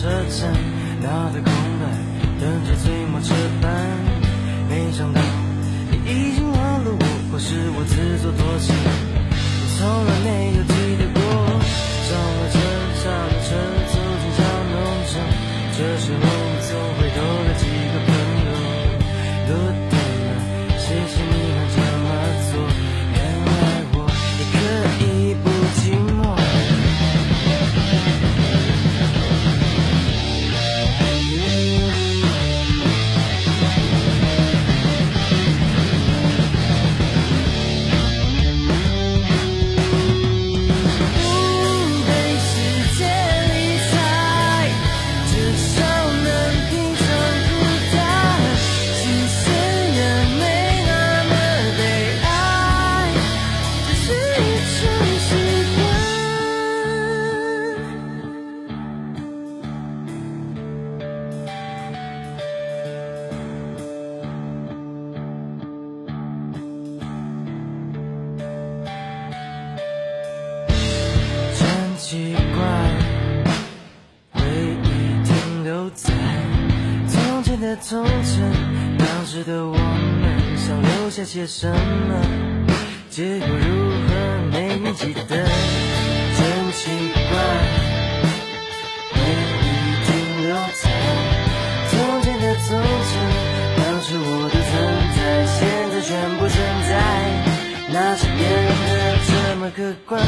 车站，脑袋空白，等着最末车班。没想到你已经忘了我，或是我自作多情，你从来没有记得过。上了车，下了车，走进小农场，这是我奇怪，回忆停留在从前的从前，当时的我们想留下些什么，结果如何没人记得。真奇怪，回忆停留在从前的从前，当时我的存在，现在全部存在，那是变得这么客观。